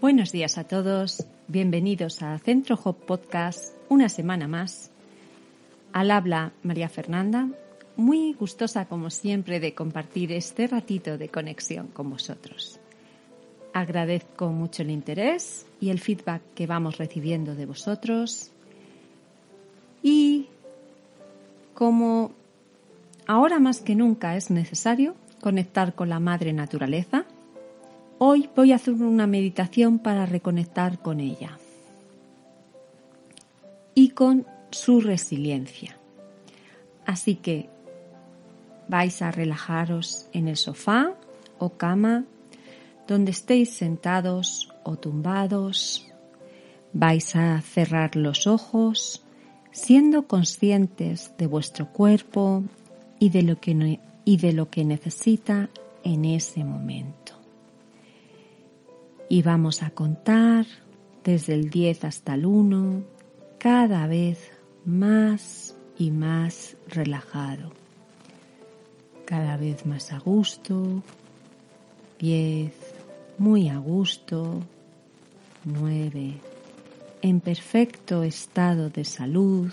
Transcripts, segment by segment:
Buenos días a todos, bienvenidos a Centro Hop Podcast, una semana más. Al habla María Fernanda, muy gustosa como siempre de compartir este ratito de conexión con vosotros. Agradezco mucho el interés y el feedback que vamos recibiendo de vosotros y como ahora más que nunca es necesario conectar con la madre naturaleza, Hoy voy a hacer una meditación para reconectar con ella y con su resiliencia. Así que vais a relajaros en el sofá o cama donde estéis sentados o tumbados. Vais a cerrar los ojos siendo conscientes de vuestro cuerpo y de lo que, y de lo que necesita en ese momento y vamos a contar desde el 10 hasta el 1 cada vez más y más relajado, cada vez más a gusto, 10, muy a gusto, 9, en perfecto estado de salud,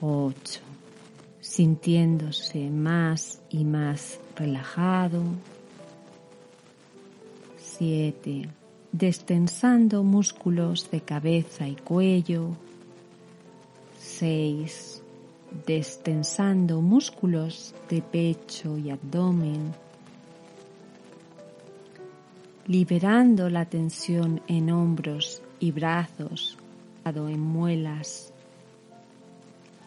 8, sintiéndose más y más relajado, 7. Destensando músculos de cabeza y cuello. 6. Destensando músculos de pecho y abdomen. Liberando la tensión en hombros y brazos, en muelas.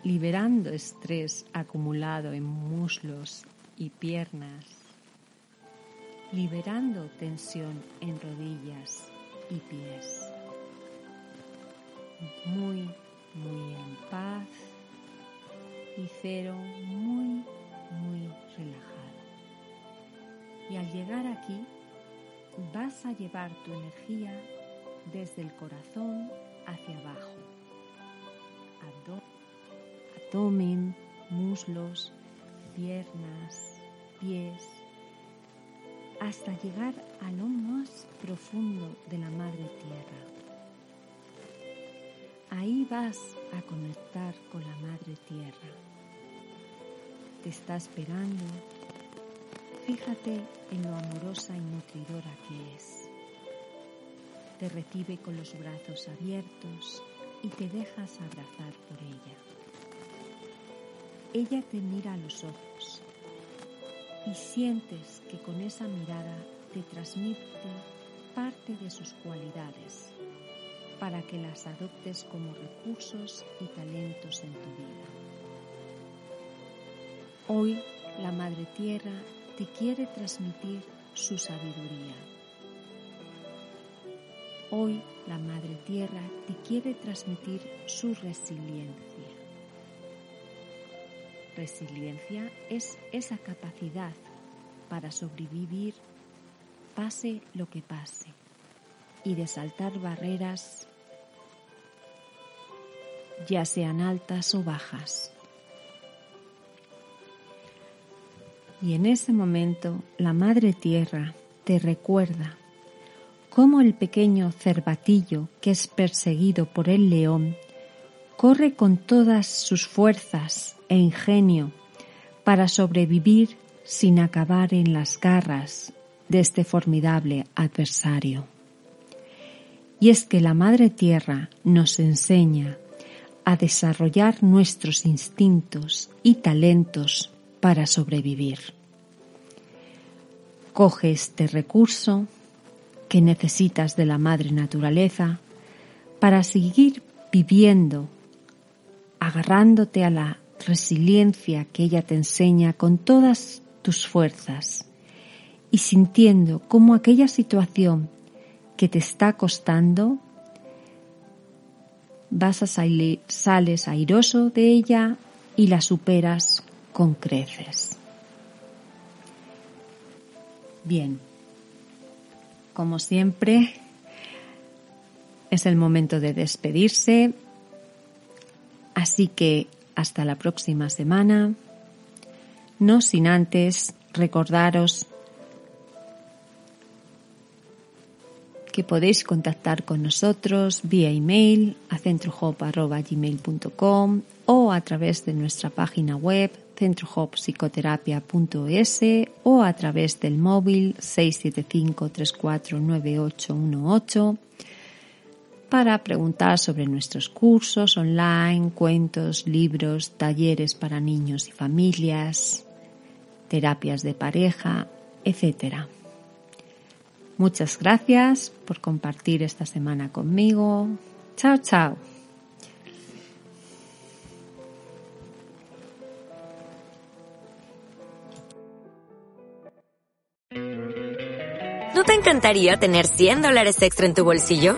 Liberando estrés acumulado en muslos y piernas liberando tensión en rodillas y pies. Muy, muy en paz y cero muy, muy relajado. Y al llegar aquí vas a llevar tu energía desde el corazón hacia abajo. Abdomen, muslos, piernas, pies, hasta llegar a lo más profundo de la Madre Tierra. Ahí vas a conectar con la Madre Tierra. Te está esperando. Fíjate en lo amorosa y nutridora que es. Te recibe con los brazos abiertos y te dejas abrazar por ella. Ella te mira a los ojos y sientes que con esa mirada te transmite parte de sus cualidades para que las adoptes como recursos y talentos en tu vida. Hoy la Madre Tierra te quiere transmitir su sabiduría. Hoy la Madre Tierra te quiere transmitir su resiliencia. Resiliencia es esa capacidad para sobrevivir pase lo que pase y de saltar barreras ya sean altas o bajas. Y en ese momento la Madre Tierra te recuerda cómo el pequeño cervatillo que es perseguido por el león corre con todas sus fuerzas e ingenio para sobrevivir sin acabar en las garras de este formidable adversario. Y es que la Madre Tierra nos enseña a desarrollar nuestros instintos y talentos para sobrevivir. Coge este recurso que necesitas de la Madre Naturaleza para seguir viviendo agarrándote a la resiliencia que ella te enseña con todas tus fuerzas y sintiendo cómo aquella situación que te está costando, vas a salir, sales airoso de ella y la superas con creces. Bien, como siempre, es el momento de despedirse, así que hasta la próxima semana, no sin antes recordaros que podéis contactar con nosotros vía email a centrohop.gmail.com o a través de nuestra página web centrohoppsicoterapia.es o a través del móvil 675-349818 para preguntar sobre nuestros cursos online, cuentos, libros, talleres para niños y familias, terapias de pareja, etc. Muchas gracias por compartir esta semana conmigo. Chao, chao. ¿No te encantaría tener 100 dólares extra en tu bolsillo?